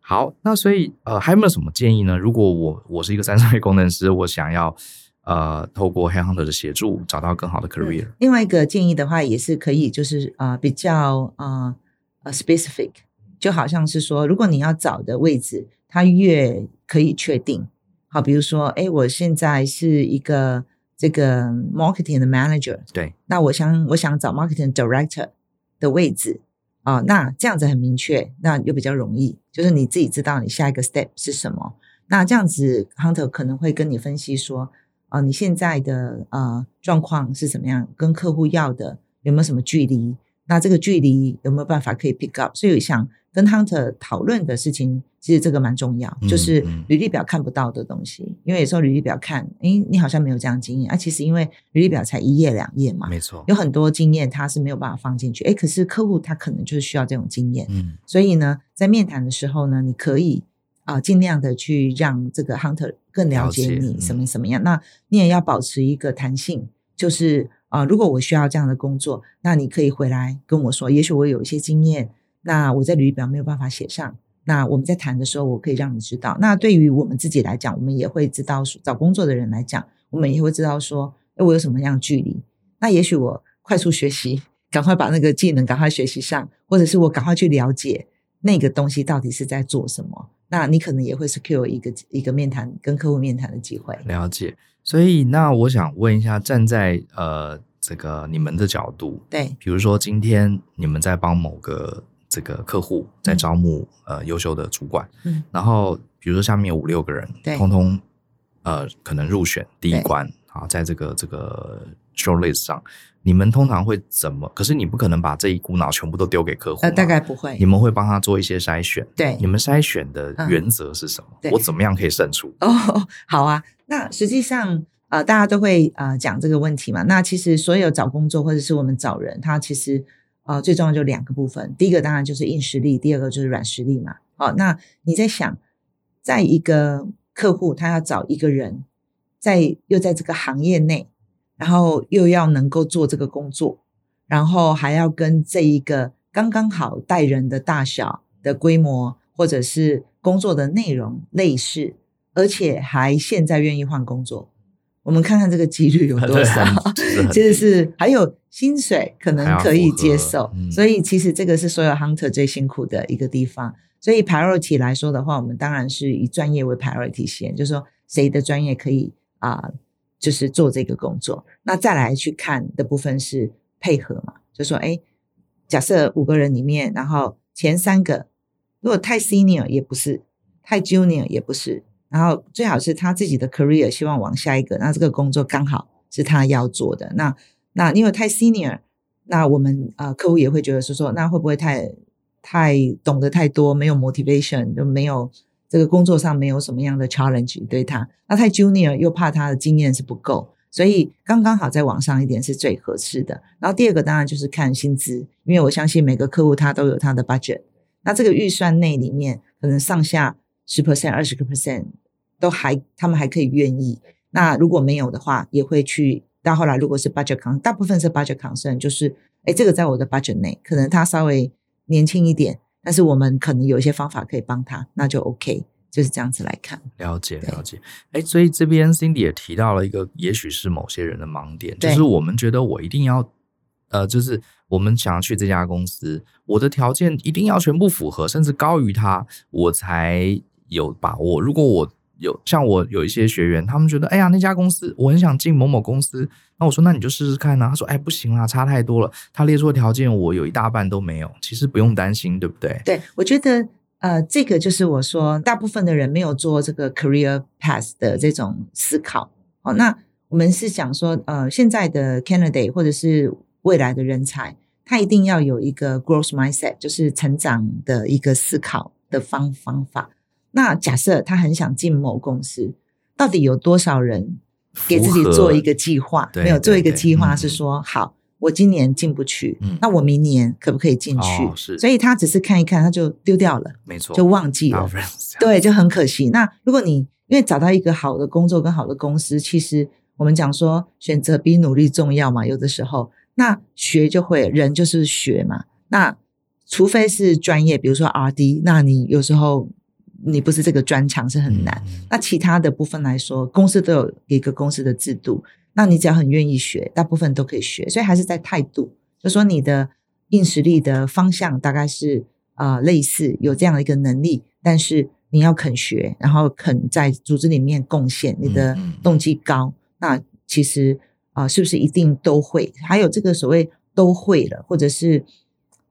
好，那所以呃还有没有什么建议呢？如果我我是一个三十岁工程师，我想要。呃，透过 Headhunter 的协助，找到更好的 career。另外一个建议的话，也是可以，就是啊、呃，比较啊呃 specific，就好像是说，如果你要找的位置，它越可以确定，好，比如说，哎，我现在是一个这个 marketing 的 manager，对，那我想我想找 marketing director 的位置啊、呃，那这样子很明确，那又比较容易，就是你自己知道你下一个 step 是什么，那这样子 hunter 可能会跟你分析说。啊、呃，你现在的呃状况是怎么样？跟客户要的有没有什么距离？那这个距离有没有办法可以 pick up？所以想跟 hunter 讨论的事情，其实这个蛮重要，嗯、就是履历表看不到的东西。嗯、因为有时候履历表看，诶，你好像没有这样经验啊。其实因为履历表才一页两页嘛，没错，有很多经验他是没有办法放进去。诶，可是客户他可能就是需要这种经验。嗯，所以呢，在面谈的时候呢，你可以。啊，尽量的去让这个 hunter 更了解你什么什么样。嗯、那你也要保持一个弹性，就是啊，如果我需要这样的工作，那你可以回来跟我说，也许我有一些经验，那我在履历表没有办法写上。那我们在谈的时候，我可以让你知道。那对于我们自己来讲，我们也会知道，找工作的人来讲，我们也会知道说，哎，我有什么样的距离？那也许我快速学习，赶快把那个技能赶快学习上，或者是我赶快去了解那个东西到底是在做什么。那你可能也会 secure 一个一个面谈跟客户面谈的机会。了解。所以那我想问一下，站在呃这个你们的角度，对，比如说今天你们在帮某个这个客户在招募、嗯、呃优秀的主管，嗯，然后比如说下面有五六个人，对，通通呃可能入选第一关啊，在这个这个 shortlist 上。你们通常会怎么？可是你不可能把这一股脑全部都丢给客户。呃，大概不会。你们会帮他做一些筛选。对。你们筛选的原则是什么？嗯、我怎么样可以胜出？哦，好啊。那实际上，呃，大家都会呃讲这个问题嘛。那其实所有找工作或者是我们找人，他其实呃最重要就两个部分。第一个当然就是硬实力，第二个就是软实力嘛。好，那你在想，在一个客户他要找一个人，在又在这个行业内。然后又要能够做这个工作，然后还要跟这一个刚刚好带人的大小的规模，或者是工作的内容类似，而且还现在愿意换工作，我们看看这个几率有 多少？其实是还有薪水可能可以接受，嗯、所以其实这个是所有 hunter 最辛苦的一个地方。所以 priority 来说的话，我们当然是以专业为 priority 先，就是说谁的专业可以啊。呃就是做这个工作，那再来去看的部分是配合嘛，就说，哎，假设五个人里面，然后前三个如果太 senior 也不是，太 junior 也不是，然后最好是他自己的 career 希望往下一个，那这个工作刚好是他要做的，那那因为太 senior，那我们呃客户也会觉得说说，那会不会太太懂得太多，没有 motivation 就没有。这个工作上没有什么样的 challenge 对他，那太 junior 又怕他的经验是不够，所以刚刚好再往上一点是最合适的。然后第二个当然就是看薪资，因为我相信每个客户他都有他的 budget，那这个预算内里面可能上下十 percent、二十个 percent 都还他们还可以愿意。那如果没有的话，也会去到后来如果是 budget concern，大部分是 budget concern，就是哎这个在我的 budget 内，可能他稍微年轻一点。但是我们可能有一些方法可以帮他，那就 OK，就是这样子来看。了解了解，哎，所以这边 Cindy 也提到了一个，也许是某些人的盲点，就是我们觉得我一定要，呃，就是我们想要去这家公司，我的条件一定要全部符合，甚至高于他，我才有把握。如果我有像我有一些学员，他们觉得，哎呀，那家公司我很想进某某公司，那我说，那你就试试看呢、啊。他说，哎，不行啦，差太多了。他列出的条件，我有一大半都没有。其实不用担心，对不对？对，我觉得，呃，这个就是我说，大部分的人没有做这个 career path 的这种思考。哦，那我们是想说，呃，现在的 candidate 或者是未来的人才，他一定要有一个 growth mindset，就是成长的一个思考的方方法。那假设他很想进某公司，到底有多少人给自己做一个计划？没有做一个计划是说，嗯、好，我今年进不去，嗯，那我明年可不可以进去？哦、所以他只是看一看，他就丢掉了，没错，就忘记了，对，就很可惜。那如果你因为找到一个好的工作跟好的公司，其实我们讲说选择比努力重要嘛，有的时候那学就会，人就是学嘛。那除非是专业，比如说 RD，那你有时候。你不是这个专长是很难，嗯，那其他的部分来说，公司都有一个公司的制度，那你只要很愿意学，大部分都可以学，所以还是在态度，就说你的硬实力的方向大概是啊，呃，类似有这样的一个能力，但是你要肯学，然后肯在组织里面贡献，你的动机高，嗯，那其实啊，呃，是不是一定都会？还有这个所谓都会了，或者是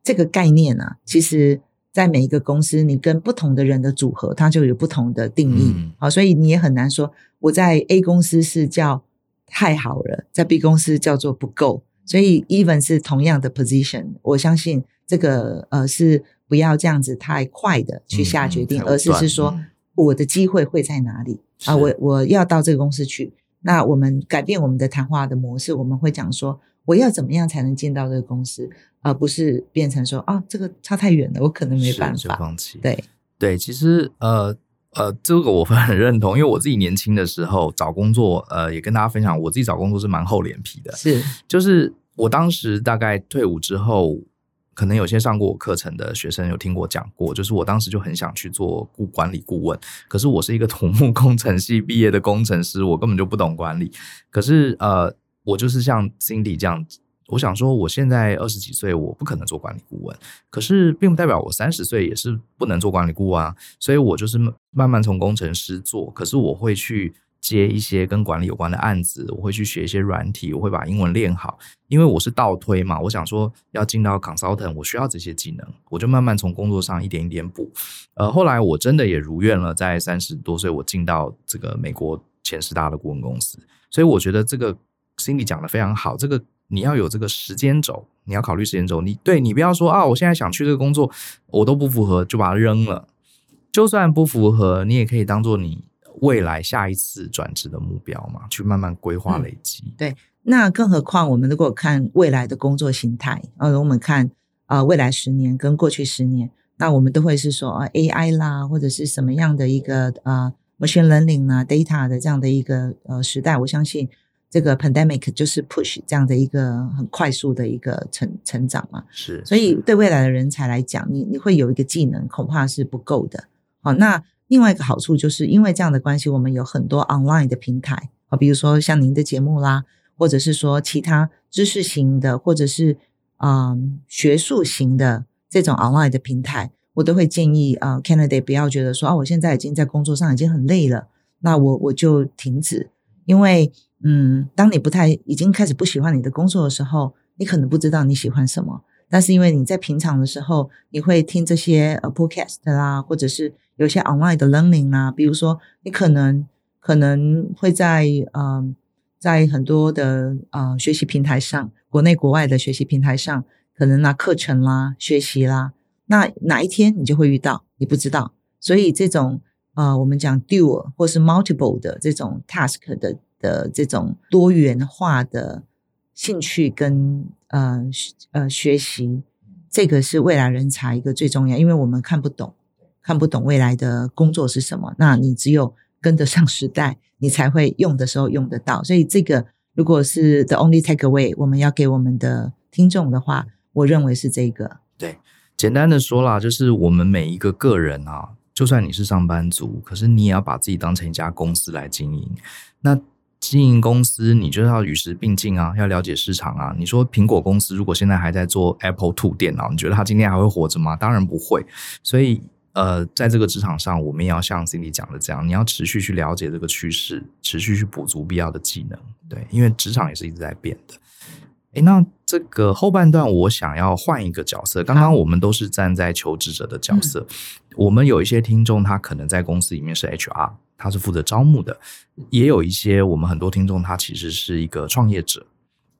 这个概念啊，其实。在每一个公司，你跟不同的人的组合，它就有不同的定义。好、嗯，所以你也很难说我在 A 公司是叫太好了，在 B 公司叫做不够。所以 even 是同样的 position，我相信这个呃是不要这样子太快的去下决定，嗯、而是是说我的机会会在哪里啊？我我要到这个公司去，那我们改变我们的谈话的模式，我们会讲说。我要怎么样才能进到这个公司，而不是变成说啊，这个差太远了，我可能没办法放弃。对对，其实呃呃，这个我很认同，因为我自己年轻的时候找工作，呃，也跟大家分享，我自己找工作是蛮厚脸皮的。是，就是我当时大概退伍之后，可能有些上过我课程的学生有听我讲过，就是我当时就很想去做顾管理顾问，可是我是一个土木工程系毕业的工程师，我根本就不懂管理。可是呃。我就是像 Cindy 这样，我想说，我现在二十几岁，我不可能做管理顾问，可是并不代表我三十岁也是不能做管理顾问啊。所以我就是慢慢从工程师做，可是我会去接一些跟管理有关的案子，我会去学一些软体，我会把英文练好，因为我是倒推嘛。我想说，要进到 consultant，我需要这些技能，我就慢慢从工作上一点一点补。呃，后来我真的也如愿了，在三十多岁，我进到这个美国前十大的顾问公司。所以我觉得这个 Cindy 讲的非常好，这个。你要有这个时间轴，你要考虑时间轴。你对你不要说啊，我现在想去这个工作，我都不符合，就把它扔了。就算不符合，你也可以当做你未来下一次转职的目标嘛，去慢慢规划累积。嗯、对，那更何况我们如果看未来的工作形态，呃，我们看啊、呃，未来十年跟过去十年，那我们都会是说啊，AI 啦，或者是什么样的一个呃 machine learning 啊，data 的这样的一个呃时代，我相信。这个 pandemic 就是 push 这样的一个很快速的一个成成长嘛，是，所以对未来的人才来讲，你你会有一个技能，恐怕是不够的。好，那另外一个好处就是因为这样的关系，我们有很多 online 的平台啊，比如说像您的节目啦，或者是说其他知识型的，或者是嗯学术型的这种 online 的平台，我都会建议啊、呃、candidate 不要觉得说啊，我现在已经在工作上已经很累了，那我我就停止，因为。嗯，当你不太已经开始不喜欢你的工作的时候，你可能不知道你喜欢什么。但是因为你在平常的时候，你会听这些呃 podcast 啦，或者是有些 online 的 learning 啦，比如说你可能可能会在嗯、在很多的呃学习平台上，国内国外的学习平台上，可能拿课程啦学习啦，那哪一天你就会遇到，你不知道。所以这种呃我们讲 dual 或是 multiple 的这种 task 的。的这种多元化的兴趣跟呃呃学习，这个是未来人才一个最重要，因为我们看不懂，看不懂未来的工作是什么。那你只有跟得上时代，你才会用的时候用得到。所以这个如果是 the only takeaway，我们要给我们的听众的话，我认为是这个。对，简单的说啦，就是我们每一个个人啊，就算你是上班族，可是你也要把自己当成一家公司来经营。那经营公司，你就要与时并进啊，要了解市场啊。你说苹果公司如果现在还在做 Apple Two 电脑，你觉得它今天还会活着吗？当然不会。所以，呃，在这个职场上，我们也要像 Cindy 讲的这样，你要持续去了解这个趋势，持续去补足必要的技能。对，因为职场也是一直在变的。诶，那这个后半段我想要换一个角色。刚刚我们都是站在求职者的角色，嗯、我们有一些听众，他可能在公司里面是 HR。他是负责招募的，也有一些我们很多听众，他其实是一个创业者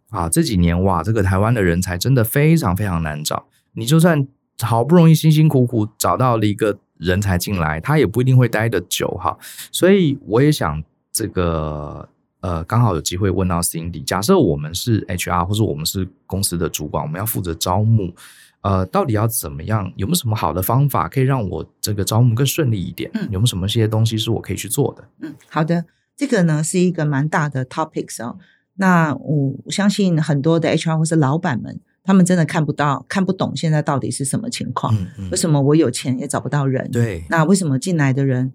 啊。这几年哇，这个台湾的人才真的非常非常难找。你就算好不容易辛辛苦苦找到了一个人才进来，他也不一定会待得久哈。所以我也想这个呃，刚好有机会问到 Cindy，假设我们是 HR 或者我们是公司的主管，我们要负责招募。呃，到底要怎么样？有没有什么好的方法可以让我这个招募更顺利一点？嗯，有没有什么些东西是我可以去做的？嗯，好的，这个呢是一个蛮大的 topics 哦。那我相信很多的 HR 或是老板们，他们真的看不到、看不懂现在到底是什么情况。嗯嗯。为什么我有钱也找不到人？对。那为什么进来的人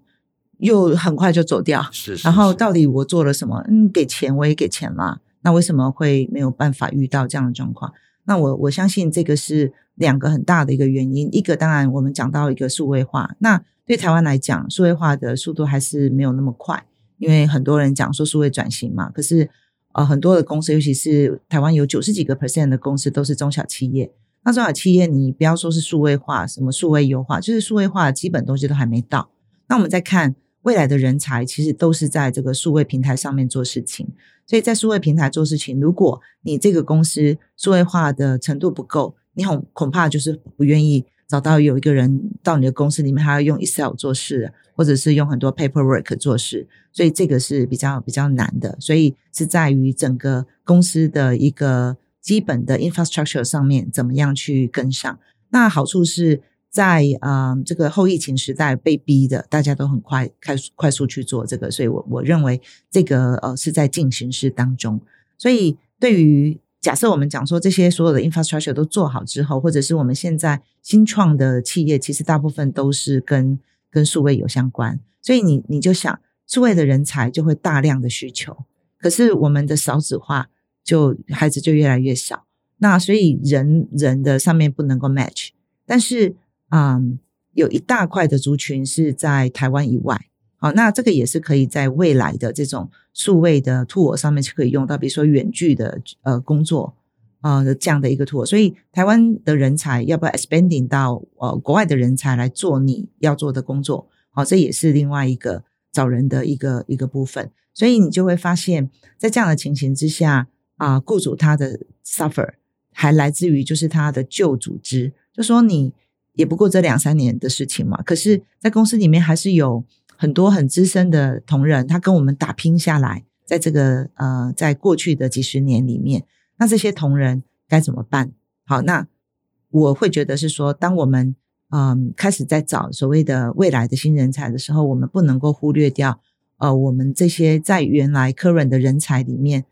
又很快就走掉？是，是，是。然后到底我做了什么？嗯，给钱我也给钱啦。那为什么会没有办法遇到这样的状况？那我我相信这个是。两个很大的一个原因，一个当然我们讲到一个数位化，那对台湾来讲，数位化的速度还是没有那么快，因为很多人讲说数位转型嘛，可是呃很多的公司，尤其是台湾有九十几个 percent 的公司都是中小企业，那中小企业你不要说是数位化，什么数位优化，就是数位化的基本东西都还没到，那我们再看未来的人才，其实都是在这个数位平台上面做事情，所以在数位平台做事情，如果你这个公司数位化的程度不够，你恐恐怕就是不愿意找到有一个人到你的公司里面，还要用 Excel 做事，或者是用很多 paperwork 做事，所以这个是比较比较难的。所以是在于整个公司的一个基本的 infrastructure 上面，怎么样去跟上。那好处是在啊、这个后疫情时代被逼的，大家都很快快快速去做这个，所以我我认为这个呃是在进行式当中。所以对于假设我们讲说这些所有的 infrastructure 都做好之后，或者是我们现在新创的企业，其实大部分都是跟跟数位有相关，所以你你就想数位的人才就会大量的需求，可是我们的少子化就孩子就越来越少，那所以人人的上面不能够 match，但是嗯，有一大块的族群是在台湾以外。好，那这个也是可以在未来的这种数位的 tool 上面是可以用到，比如说远距的呃工作呃这样的一个 tool，所以台湾的人才要不要 expanding 到呃国外的人才来做你要做的工作？好，这也是另外一个找人的一个一个部分，所以你就会发现，在这样的情形之下啊，雇主他的 suffer 还来自于就是他的旧组织，就说你也不过这两三年的事情嘛，可是在公司里面还是有。很多很资深的同仁，他跟我们打拼下来，在这个呃，在过去的几十年里面，那这些同仁该怎么办？好，那我会觉得是说，当我们嗯、开始在找所谓的未来的新人才的时候，我们不能够忽略掉呃，我们这些在原来 current 的人才里面，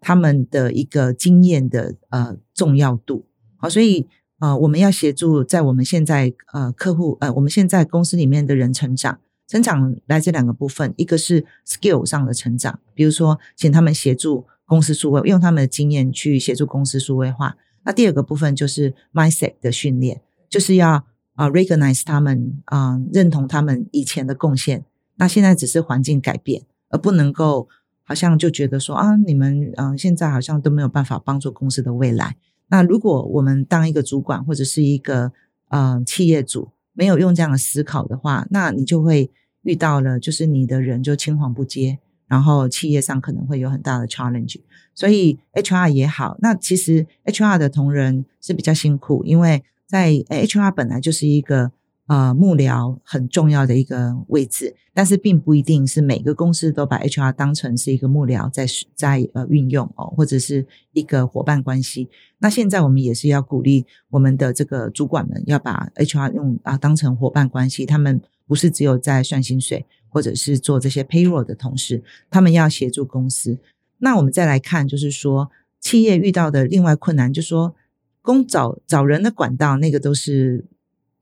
他们的一个经验的呃重要度。好，所以呃，我们要协助在我们现在呃客户呃，我们现在公司里面的人成长。成长来自两个部分，一个是 skill 上的成长，比如说请他们协助公司数位，用他们的经验去协助公司数位化。那第二个部分就是 mindset 的训练，就是要啊 recognize 他们啊认同他们以前的贡献。那现在只是环境改变，而不能够好像就觉得说啊你们嗯现在好像都没有办法帮助公司的未来。那如果我们当一个主管或者是一个呃企业主，没有用这样的思考的话，那你就会遇到了，就是你的人就青黄不接，然后企业上可能会有很大的 challenge。所以 HR 也好，那其实 HR 的同仁是比较辛苦，因为在 HR 本来就是一个。呃，幕僚很重要的一个位置，但是并不一定是每个公司都把 HR 当成是一个幕僚在在呃运用哦，或者是一个伙伴关系。那现在我们也是要鼓励我们的这个主管们要把 HR 用啊当成伙伴关系，他们不是只有在算薪水或者是做这些 payroll 的同事，他们要协助公司。那我们再来看，就是说企业遇到的另外困难，就说工找找人的管道，那个都是。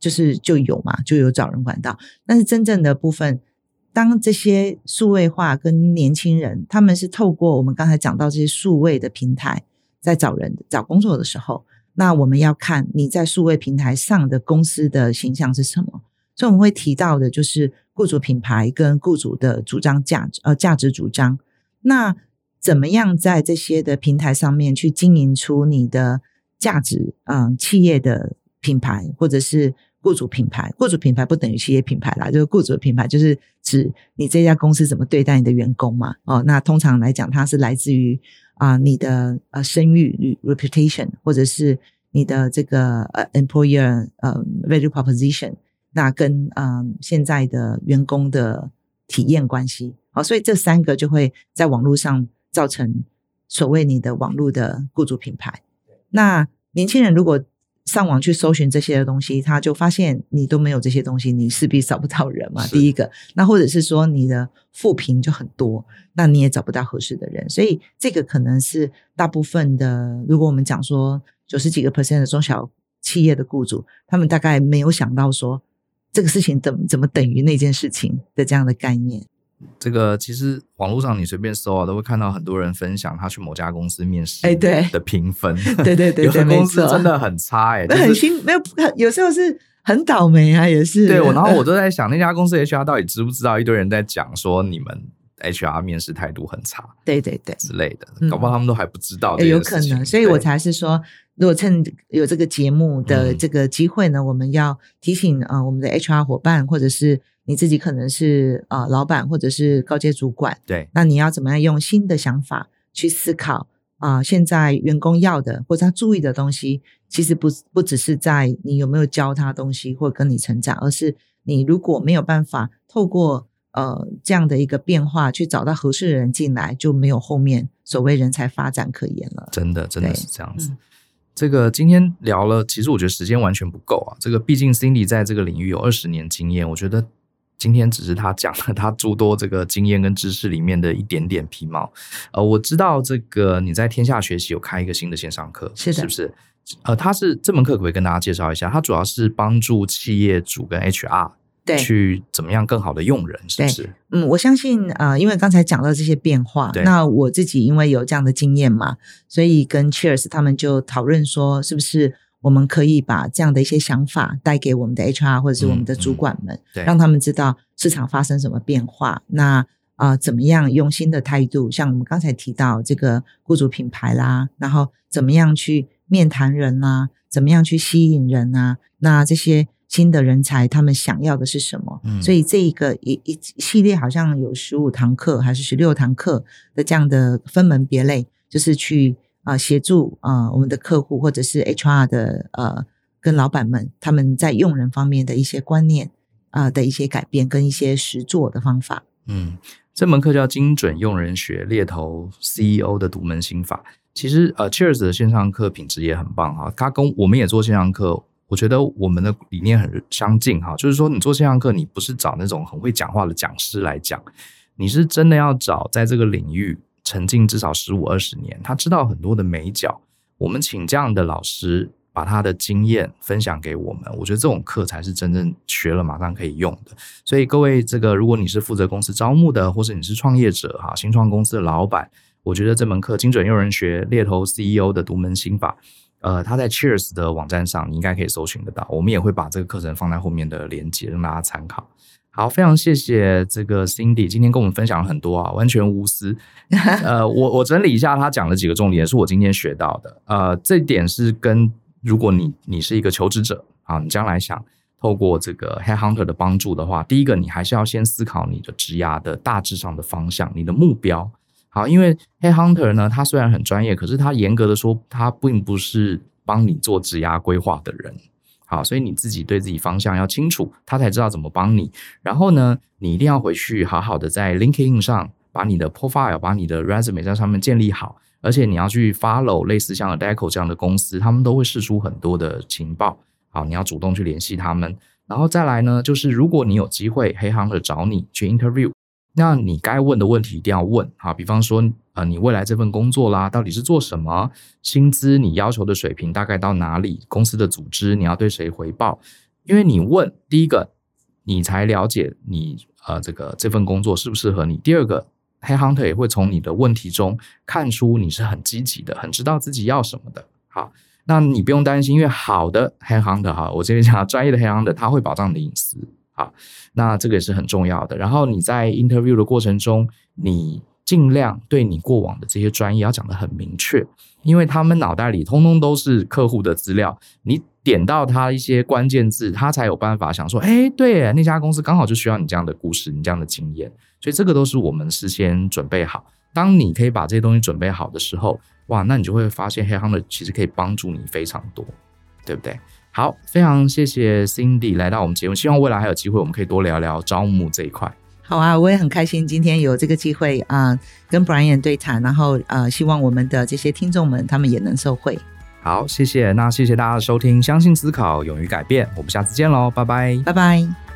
就是就有嘛，就有找人管道。但是真正的部分，当这些数位化跟年轻人，他们是透过我们刚才讲到这些数位的平台，在找人找工作的时候，那我们要看你在数位平台上的公司的形象是什么。所以我们会提到的就是雇主品牌跟雇主的主张价值，呃，价值主张。那怎么样在这些的平台上面去经营出你的价值？嗯、企业的品牌或者是。雇主品牌，雇主品牌不等于企业品牌啦，就是雇主品牌，就是指你这家公司怎么对待你的员工嘛。哦，那通常来讲，它是来自于啊、你的呃声誉 reputation，或者是你的这个呃 employer 呃 value proposition，那跟呃现在的员工的体验关系。哦，所以这三个就会在网络上造成所谓你的网络的雇主品牌。那年轻人如果上网去搜寻这些的东西，他就发现你都没有这些东西，你势必找不到人嘛。第一个，那或者是说你的负评就很多，那你也找不到合适的人。所以这个可能是大部分的，如果我们讲说九十几个 percent 的中小企业的雇主，他们大概没有想到说这个事情怎么怎么等于那件事情的这样的概念。这个其实网络上你随便搜啊，都会看到很多人分享他去某家公司面试，哎，对的评分，对对对，有的公司真的很差，哎，那很辛没有，有时候是很倒霉啊，也是。对，我然后我都在想，那家公司 HR 到底知不知道一堆人在讲说你们 HR 面试态度很差，对对对之类的，搞不好他们都还不知道，有可能，所以我才是说，如果趁有这个节目的这个机会呢，我们要提醒啊，我们的 HR 伙伴或者是。你自己可能是啊、呃，老板或者是高阶主管，对，那你要怎么样用新的想法去思考啊、呃？现在员工要的或者他注意的东西，其实不不只是在你有没有教他东西或跟你成长，而是你如果没有办法透过呃这样的一个变化去找到合适的人进来，就没有后面所谓人才发展可言了。真的，真的是这样子。嗯、这个今天聊了，其实我觉得时间完全不够啊。这个毕竟 Cindy 在这个领域有二十年经验，我觉得。今天只是他讲了他诸多这个经验跟知识里面的一点点皮毛，呃，我知道这个你在天下学习有开一个新的线上课，是的，是不是？呃，他是这门课可不可以跟大家介绍一下？它主要是帮助企业主跟 HR 对，去怎么样更好的用人，是不是？嗯，我相信呃，因为刚才讲到这些变化，那我自己因为有这样的经验嘛，所以跟 Cheers 他们就讨论说，是不是我们可以把这样的一些想法带给我们的 HR 或者是我们的主管们，嗯嗯、让他们知道市场发生什么变化。那啊、呃，怎么样用新的态度？像我们刚才提到这个雇主品牌啦，然后怎么样去面谈人啦，怎么样去吸引人啊？那这些。新的人才，他们想要的是什么？嗯，所以这一个一一系列好像有十五堂课还是十六堂课的这样的分门别类，就是去啊、协助啊、我们的客户或者是 HR 的呃跟老板们他们在用人方面的一些观念啊、的一些改变跟一些实作的方法。嗯，这门课叫精准用人学，猎头 CEO 的独门心法。其实呃，Cheers 的线上课品质也很棒哈，他跟我们也做线上课。我觉得我们的理念很相近哈，就是说你做线上课，你不是找那种很会讲话的讲师来讲，你是真的要找在这个领域沉浸至少十五二十年，他知道很多的眉角。我们请这样的老师把他的经验分享给我们，我觉得这种课才是真正学了马上可以用的。所以各位，这个如果你是负责公司招募的，或是你是创业者哈，新创公司的老板，我觉得这门课精准用人学猎头 CEO 的独门心法。呃，他在 Cheers 的网站上，你应该可以搜寻得到。我们也会把这个课程放在后面的链接，让大家参考。好，非常谢谢这个 Cindy 今天跟我们分享了很多啊，完全无私。呃，我我整理一下他讲的几个重点，是我今天学到的。呃，这点是跟如果你你是一个求职者啊，你将来想透过这个 Headhunter 的帮助的话，第一个你还是要先思考你的职涯的大致上的方向，你的目标。好，因为 Headhunter 呢，他虽然很专业，可是他严格的说，他并不是帮你做职涯规划的人。好，所以你自己对自己方向要清楚，他才知道怎么帮你。然后呢，你一定要回去好好的在 LinkedIn 上把你的 profile、把你的 resume 在上面建立好，而且你要去 follow 类似像 Adecco 这样的公司，他们都会释出很多的情报。好，你要主动去联系他们。然后再来呢，就是如果你有机会 Headhunter 找你去 interview。那你该问的问题一定要问，好，比方说，呃，你未来这份工作啦，到底是做什么？薪资你要求的水平大概到哪里？公司的组织你要对谁回报？因为你问第一个，你才了解你呃这个这份工作适不适合你。第二个，Headhunter 也会从你的问题中看出你是很积极的，很知道自己要什么的。好，那你不用担心，因为好的 Headhunter 哈，我这边讲专业的 Headhunter，他会保障你的隐私。好，那这个也是很重要的。然后你在 interview 的过程中，你尽量对你过往的这些专业要讲得很明确，因为他们脑袋里通通都是客户的资料。你点到他一些关键字，他才有办法想说：哎，对，那家公司刚好就需要你这样的故事，你这样的经验。所以这个都是我们事先准备好。当你可以把这些东西准备好的时候，哇，那你就会发现 Headhunter 其实可以帮助你非常多，对不对？好，非常谢谢 Cindy 来到我们节目，希望未来还有机会，我们可以多聊聊招募这一块。好啊，我也很开心今天有这个机会啊、呃，跟 Brian 对谈，然后呃，希望我们的这些听众们他们也能受惠。好，谢谢，那谢谢大家的收听，相信思考，勇于改变，我们下次见喽，拜拜，拜拜。